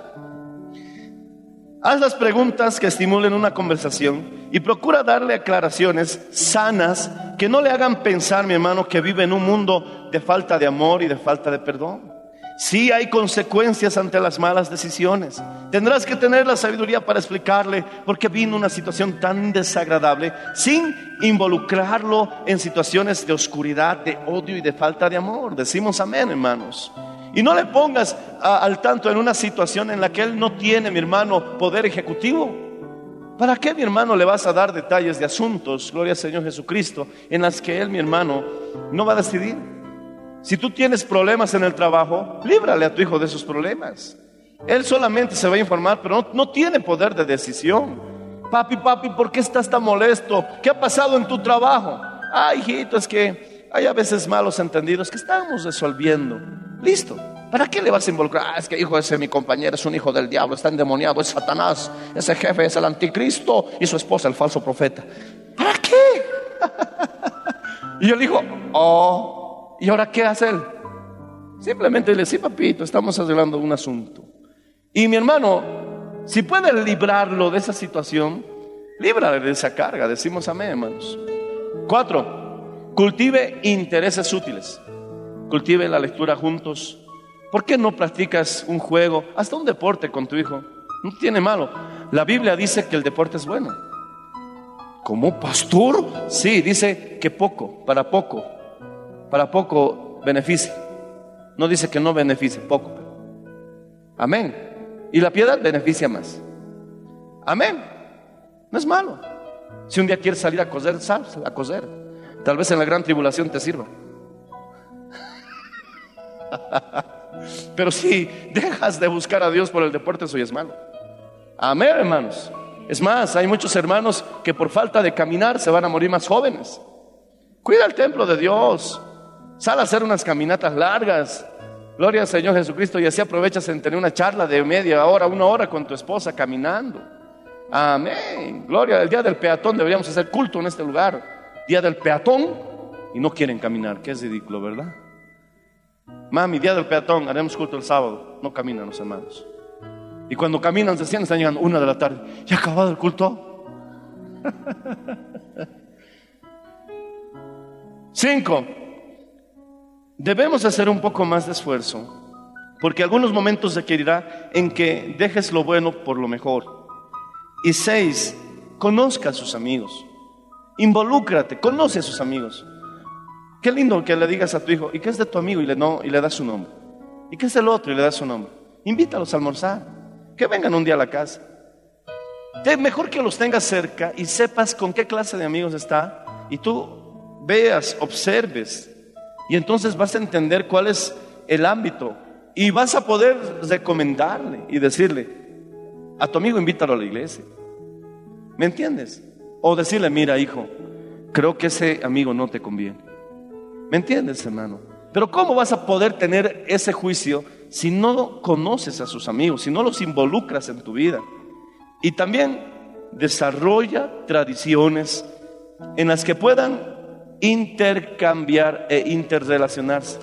Haz las preguntas que estimulen una conversación y procura darle aclaraciones sanas que no le hagan pensar, mi hermano, que vive en un mundo de falta de amor y de falta de perdón. Sí hay consecuencias ante las malas decisiones. Tendrás que tener la sabiduría para explicarle por qué vino una situación tan desagradable sin involucrarlo en situaciones de oscuridad, de odio y de falta de amor. Decimos amén, hermanos. Y no le pongas al tanto en una situación en la que él no tiene, mi hermano, poder ejecutivo. ¿Para qué, mi hermano, le vas a dar detalles de asuntos, gloria al Señor Jesucristo, en las que él, mi hermano, no va a decidir? Si tú tienes problemas en el trabajo, líbrale a tu hijo de esos problemas. Él solamente se va a informar, pero no, no tiene poder de decisión. Papi, papi, ¿por qué estás tan molesto? ¿Qué ha pasado en tu trabajo? Ah, hijito, es que hay a veces malos entendidos que estamos resolviendo. Listo. ¿Para qué le vas a involucrar? Ah, es que hijo ese mi compañero es un hijo del diablo, está endemoniado, es Satanás, ese jefe es el anticristo y su esposa el falso profeta. ¿Para qué? <laughs> y yo le digo, oh, ¿y ahora qué hace él? Simplemente le dice, sí, papito, estamos arreglando un asunto. Y mi hermano, si puede librarlo de esa situación, líbrale de esa carga, decimos amén, hermanos. Cuatro, Cultive intereses útiles. Cultive la lectura juntos. ¿Por qué no practicas un juego, hasta un deporte con tu hijo? No tiene malo. La Biblia dice que el deporte es bueno. ¿Como pastor? Sí, dice que poco, para poco, para poco beneficia. No dice que no beneficie, poco. Amén. Y la piedad beneficia más. Amén. No es malo. Si un día quieres salir a coser, sal a coser. Tal vez en la gran tribulación te sirva. <laughs> Pero si dejas de buscar a Dios por el deporte, eso ya es malo. Amén, hermanos. Es más, hay muchos hermanos que por falta de caminar se van a morir más jóvenes. Cuida el templo de Dios. Sal a hacer unas caminatas largas. Gloria al Señor Jesucristo y así aprovechas en tener una charla de media hora, una hora con tu esposa caminando. Amén. Gloria. El día del peatón deberíamos hacer culto en este lugar. Día del peatón y no quieren caminar. Que es ridículo, ¿verdad? Mami, día del peatón, haremos culto el sábado. No caminan los hermanos. Y cuando caminan, se sienten, están llegando una de la tarde. ¿Ya acabado el culto? <laughs> Cinco. Debemos hacer un poco más de esfuerzo. Porque algunos momentos requerirá en que dejes lo bueno por lo mejor. Y seis, conozca a sus amigos. Involúcrate, conoce a sus amigos. Qué lindo que le digas a tu hijo, ¿y qué es de tu amigo? Y le, no, das su nombre. ¿Y qué es del otro? Y le das su nombre. Invítalos a almorzar. Que vengan un día a la casa. Mejor que los tengas cerca y sepas con qué clase de amigos está. Y tú veas, observes. Y entonces vas a entender cuál es el ámbito. Y vas a poder recomendarle y decirle, a tu amigo invítalo a la iglesia. ¿Me entiendes? O decirle, mira hijo, creo que ese amigo no te conviene. ¿Me entiendes, hermano? Pero ¿cómo vas a poder tener ese juicio si no conoces a sus amigos, si no los involucras en tu vida? Y también desarrolla tradiciones en las que puedan intercambiar e interrelacionarse.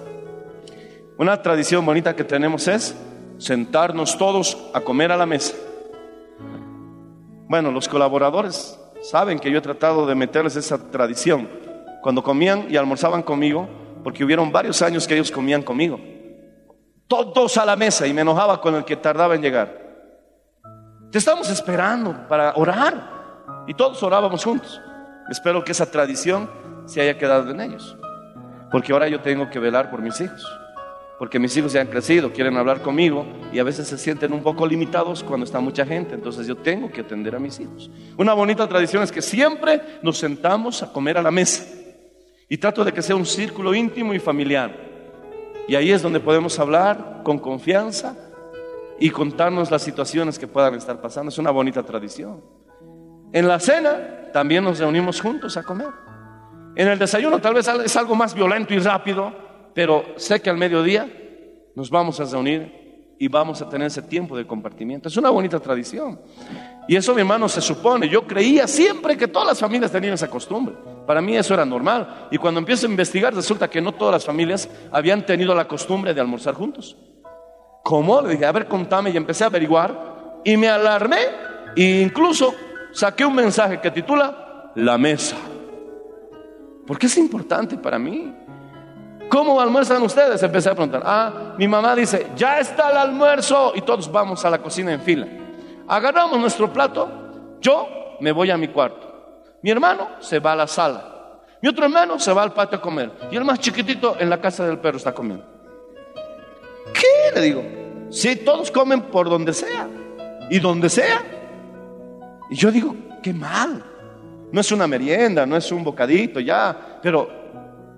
Una tradición bonita que tenemos es sentarnos todos a comer a la mesa. Bueno, los colaboradores saben que yo he tratado de meterles esa tradición. Cuando comían y almorzaban conmigo, porque hubieron varios años que ellos comían conmigo. Todos a la mesa y me enojaba con el que tardaba en llegar. Te estamos esperando para orar. Y todos orábamos juntos. Espero que esa tradición se haya quedado en ellos. Porque ahora yo tengo que velar por mis hijos porque mis hijos ya han crecido, quieren hablar conmigo y a veces se sienten un poco limitados cuando está mucha gente, entonces yo tengo que atender a mis hijos. Una bonita tradición es que siempre nos sentamos a comer a la mesa y trato de que sea un círculo íntimo y familiar. Y ahí es donde podemos hablar con confianza y contarnos las situaciones que puedan estar pasando. Es una bonita tradición. En la cena también nos reunimos juntos a comer. En el desayuno tal vez es algo más violento y rápido, pero sé que al mediodía nos vamos a reunir y vamos a tener ese tiempo de compartimiento. Es una bonita tradición. Y eso, mi hermano, se supone. Yo creía siempre que todas las familias tenían esa costumbre. Para mí eso era normal. Y cuando empiezo a investigar, resulta que no todas las familias habían tenido la costumbre de almorzar juntos. ¿Cómo? Le dije, a ver, contame. Y empecé a averiguar. Y me alarmé. E incluso saqué un mensaje que titula La mesa. Porque es importante para mí. ¿Cómo almuerzan ustedes? Empecé a preguntar. Ah, mi mamá dice, ya está el almuerzo y todos vamos a la cocina en fila. Agarramos nuestro plato, yo me voy a mi cuarto. Mi hermano se va a la sala. Mi otro hermano se va al patio a comer. Y el más chiquitito en la casa del perro está comiendo. ¿Qué? Le digo. Si todos comen por donde sea. Y donde sea. Y yo digo, qué mal. No es una merienda, no es un bocadito, ya. Pero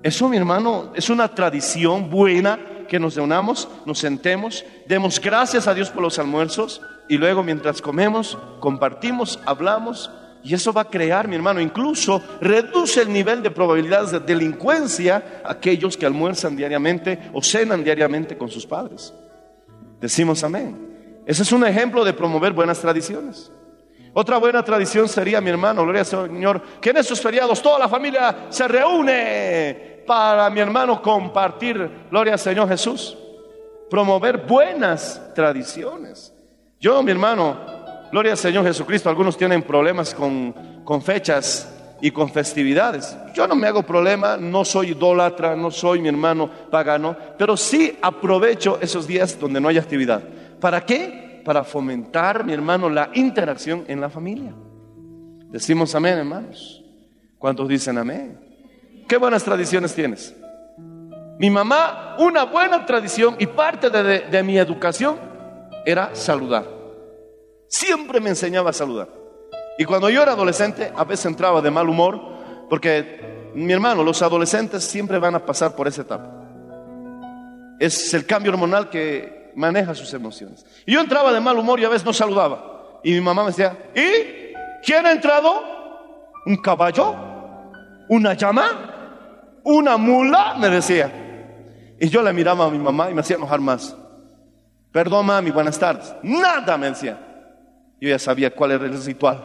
eso, mi hermano, es una tradición buena que nos reunamos, nos sentemos, demos gracias a Dios por los almuerzos y luego mientras comemos, compartimos, hablamos y eso va a crear, mi hermano, incluso reduce el nivel de probabilidades de delincuencia a aquellos que almuerzan diariamente o cenan diariamente con sus padres. Decimos amén. Ese es un ejemplo de promover buenas tradiciones. Otra buena tradición sería, mi hermano, gloria al Señor, que en esos feriados toda la familia se reúne para mi hermano compartir, gloria al Señor Jesús, promover buenas tradiciones. Yo, mi hermano, gloria al Señor Jesucristo, algunos tienen problemas con, con fechas y con festividades. Yo no me hago problema, no soy idólatra, no soy mi hermano pagano, pero sí aprovecho esos días donde no hay actividad. ¿Para qué? Para fomentar, mi hermano, la interacción en la familia. Decimos amén, hermanos. ¿Cuántos dicen amén? ¿Qué buenas tradiciones tienes? Mi mamá, una buena tradición y parte de, de- de mi educación era saludar. Siempre me enseñaba a saludar. Y cuando yo era adolescente, a veces entraba de mal humor, porque mi hermano, los adolescentes siempre van a pasar por esa etapa. Es el cambio hormonal que maneja sus emociones. Y yo entraba de mal humor y a veces no saludaba. Y mi mamá me decía, ¿y quién ha entrado? ¿Un caballo? ¿Una llama? ¿Una mula? Me decía. Y yo le miraba a mi mamá y me hacía enojar más. Perdón, mami, buenas tardes. Nada, me decía. Yo ya sabía cuál era el ritual.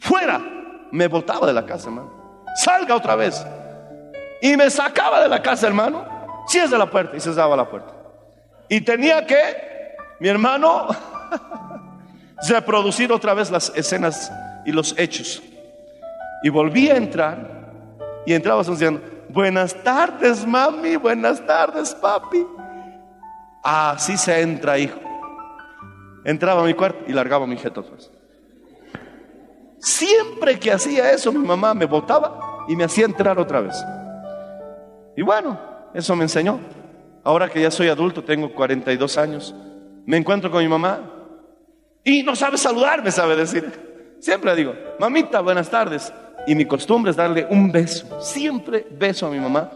Fuera. Me botaba de la casa, hermano. Salga otra vez. Y me sacaba de la casa, hermano. Cierra la puerta y cerraba la puerta. Y tenía que, mi hermano, <laughs> reproducir otra vez las escenas y los hechos. Y volví a entrar y entraba diciendo, buenas tardes, mami, buenas tardes, papi. Así se entra, hijo. Entraba a mi cuarto y largaba mi jeto otra vez. Siempre que hacía eso, mi mamá me botaba y me hacía entrar otra vez. Y bueno, eso me enseñó. Ahora que ya soy adulto, tengo 42 años, me encuentro con mi mamá y no sabe saludarme, sabe decir. Siempre digo, mamita, buenas tardes. Y mi costumbre es darle un beso. Siempre beso a mi mamá.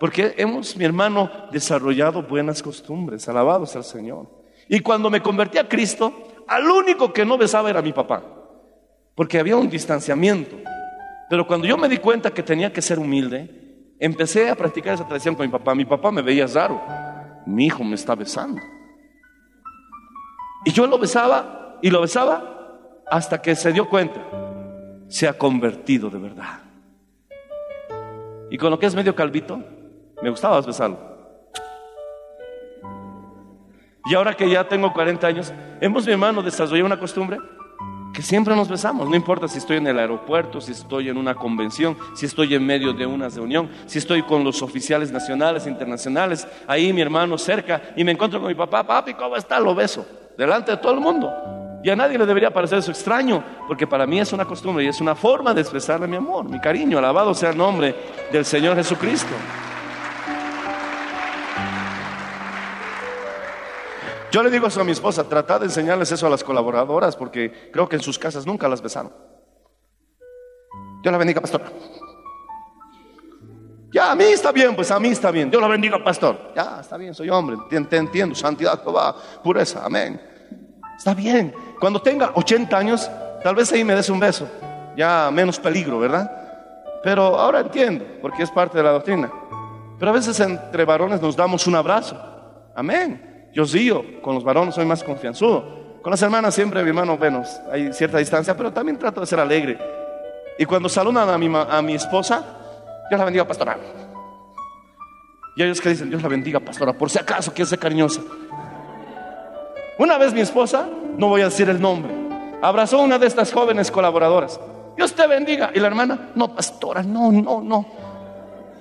Porque hemos, mi hermano, desarrollado buenas costumbres. Alabados al Señor. Y cuando me convertí a Cristo, al único que no besaba era mi papá. Porque había un distanciamiento. Pero cuando yo me di cuenta que tenía que ser humilde, empecé a practicar esa tradición con mi papá. Mi papá me veía raro. Mi hijo me está besando. Y yo lo besaba y lo besaba hasta que se dio cuenta. Se ha convertido de verdad. Y con lo que es medio calvito, me gustaba besarlo. Y ahora que ya tengo 40 años, hemos, mi hermano, desarrollado una costumbre que siempre nos besamos. No importa si estoy en el aeropuerto, si estoy en una convención, si estoy en medio de una reunión, si estoy con los oficiales nacionales, internacionales, ahí mi hermano cerca, y me encuentro con mi papá, papi, ¿cómo está? Lo beso, delante de todo el mundo. Y a nadie le debería parecer eso extraño, porque para mí es una costumbre y es una forma de expresarle mi amor, mi cariño. Alabado sea el nombre del Señor Jesucristo. Yo le digo eso a mi esposa, trata de enseñarles eso a las colaboradoras, porque creo que en sus casas nunca las besaron. Dios la bendiga, pastor. Ya, a mí está bien, pues a mí está bien. Dios la bendiga, pastor. Ya, está bien, soy hombre, te, entiendo. Santidad, pureza, amén. Está bien. Cuando tenga 80 años, tal vez ahí me des un beso. Ya menos peligro, ¿verdad? Pero ahora entiendo, porque es parte de la doctrina. Pero a veces entre varones nos damos un abrazo. Amén. Yo sí, con los varones soy más confianzudo. Con las hermanas siempre, mi hermano, bueno, hay cierta distancia, pero también trato de ser alegre. Y cuando saludan a mi, a mi esposa, Dios la bendiga, pastora. Y ellos que dicen, Dios la bendiga, pastora, por si acaso quiere ser cariñosa. Una vez mi esposa, no voy a decir el nombre, abrazó a una de estas jóvenes colaboradoras. Dios te bendiga. Y la hermana, no, pastora, no, no, no.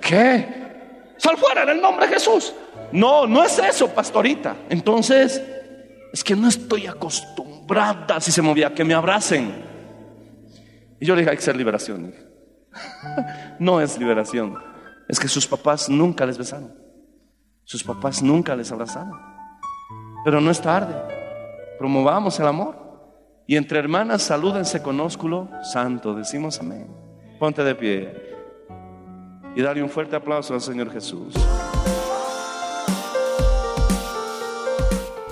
¿Qué? Sal fuera en el nombre de Jesús. No, no es eso, pastorita. Entonces, es que no estoy acostumbrada, si se movía, que me abracen. Y yo le dije, hay que ser liberación. <laughs> No es liberación. Es que sus papás nunca les besaron. Sus papás nunca les abrazaron. Pero no es tarde. Promovamos el amor. Y entre hermanas, salúdense con ósculo santo. Decimos amén. Ponte de pie. Y darle un fuerte aplauso al Señor Jesús.